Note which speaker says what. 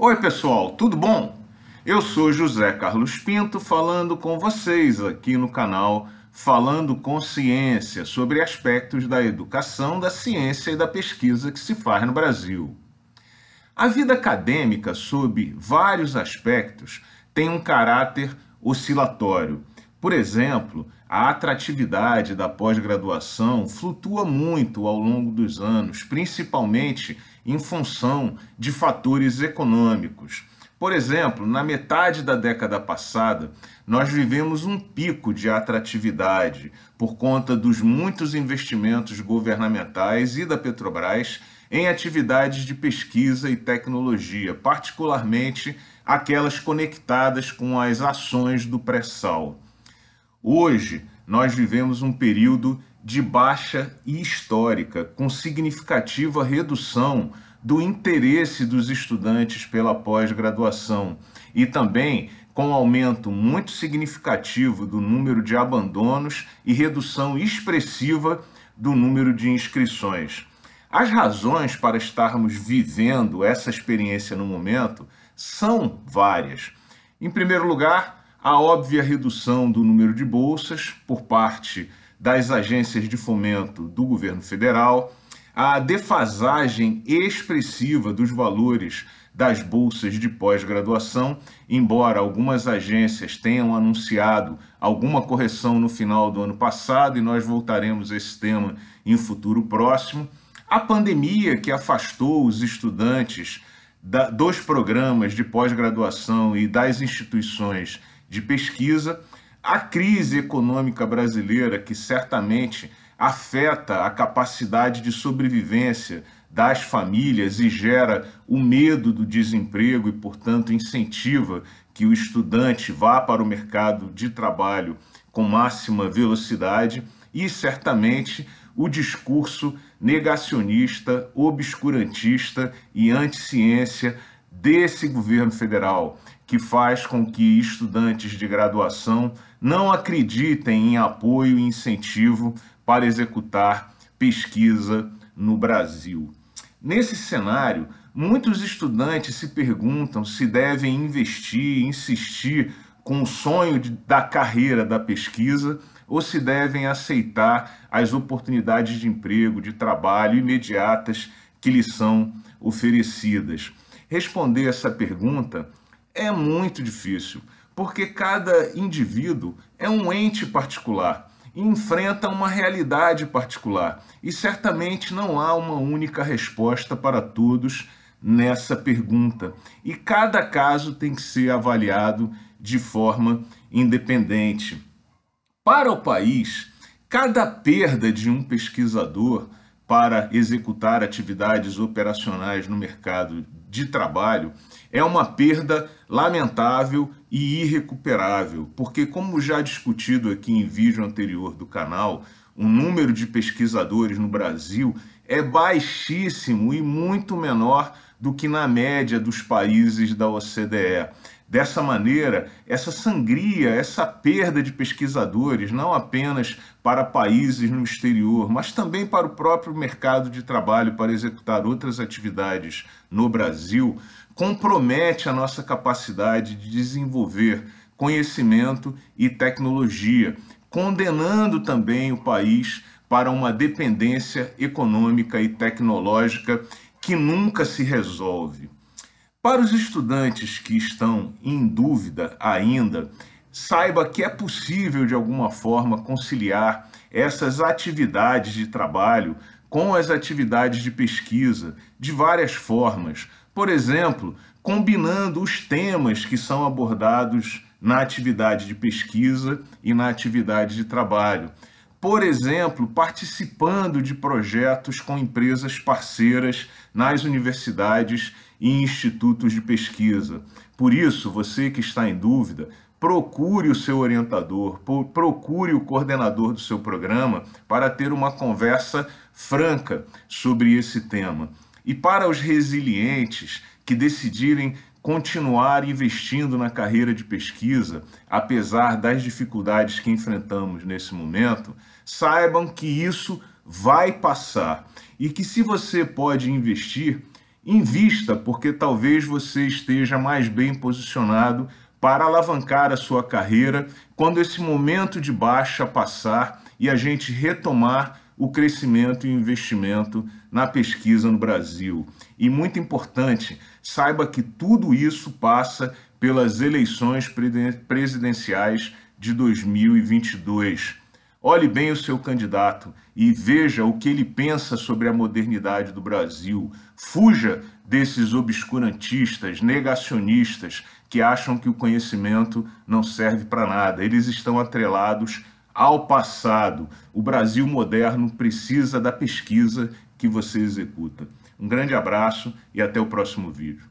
Speaker 1: Oi, pessoal, tudo bom? Eu sou José Carlos Pinto falando com vocês aqui no canal Falando com Ciência sobre aspectos da educação, da ciência e da pesquisa que se faz no Brasil. A vida acadêmica, sob vários aspectos, tem um caráter oscilatório. Por exemplo, a atratividade da pós-graduação flutua muito ao longo dos anos, principalmente em função de fatores econômicos. Por exemplo, na metade da década passada, nós vivemos um pico de atratividade por conta dos muitos investimentos governamentais e da Petrobras em atividades de pesquisa e tecnologia, particularmente aquelas conectadas com as ações do pré-sal. Hoje, nós vivemos um período de baixa histórica, com significativa redução do interesse dos estudantes pela pós-graduação e também com aumento muito significativo do número de abandonos e redução expressiva do número de inscrições. As razões para estarmos vivendo essa experiência no momento são várias. Em primeiro lugar, a óbvia redução do número de bolsas por parte das agências de fomento do governo federal, a defasagem expressiva dos valores das bolsas de pós-graduação, embora algumas agências tenham anunciado alguma correção no final do ano passado, e nós voltaremos a esse tema em futuro próximo, a pandemia que afastou os estudantes da, dos programas de pós-graduação e das instituições de pesquisa, a crise econômica brasileira, que certamente afeta a capacidade de sobrevivência das famílias e gera o medo do desemprego e, portanto, incentiva que o estudante vá para o mercado de trabalho com máxima velocidade. E, certamente, o discurso negacionista, obscurantista e anti-ciência desse governo federal, que faz com que estudantes de graduação não acreditem em apoio e incentivo para executar pesquisa no Brasil. Nesse cenário, muitos estudantes se perguntam se devem investir, insistir com o sonho de, da carreira da pesquisa ou se devem aceitar as oportunidades de emprego, de trabalho imediatas que lhes são oferecidas. Responder essa pergunta é muito difícil, porque cada indivíduo é um ente particular e enfrenta uma realidade particular. E certamente não há uma única resposta para todos nessa pergunta. E cada caso tem que ser avaliado de forma independente. Para o país, cada perda de um pesquisador para executar atividades operacionais no mercado de trabalho é uma perda lamentável e irrecuperável, porque, como já discutido aqui em vídeo anterior do canal, o número de pesquisadores no Brasil é baixíssimo e muito menor do que na média dos países da OCDE. Dessa maneira, essa sangria, essa perda de pesquisadores, não apenas para países no exterior, mas também para o próprio mercado de trabalho para executar outras atividades no Brasil, compromete a nossa capacidade de desenvolver conhecimento e tecnologia, condenando também o país para uma dependência econômica e tecnológica que nunca se resolve. Para os estudantes que estão em dúvida ainda, saiba que é possível de alguma forma conciliar essas atividades de trabalho com as atividades de pesquisa de várias formas. Por exemplo, combinando os temas que são abordados na atividade de pesquisa e na atividade de trabalho. Por exemplo, participando de projetos com empresas parceiras nas universidades e institutos de pesquisa. Por isso, você que está em dúvida, procure o seu orientador, procure o coordenador do seu programa para ter uma conversa franca sobre esse tema. E para os resilientes que decidirem continuar investindo na carreira de pesquisa, apesar das dificuldades que enfrentamos nesse momento, saibam que isso vai passar e que se você pode investir, Invista, porque talvez você esteja mais bem posicionado para alavancar a sua carreira quando esse momento de baixa passar e a gente retomar o crescimento e investimento na pesquisa no Brasil. E muito importante, saiba que tudo isso passa pelas eleições presidenciais de 2022. Olhe bem o seu candidato e veja o que ele pensa sobre a modernidade do Brasil. Fuja desses obscurantistas, negacionistas que acham que o conhecimento não serve para nada. Eles estão atrelados ao passado. O Brasil moderno precisa da pesquisa que você executa. Um grande abraço e até o próximo vídeo.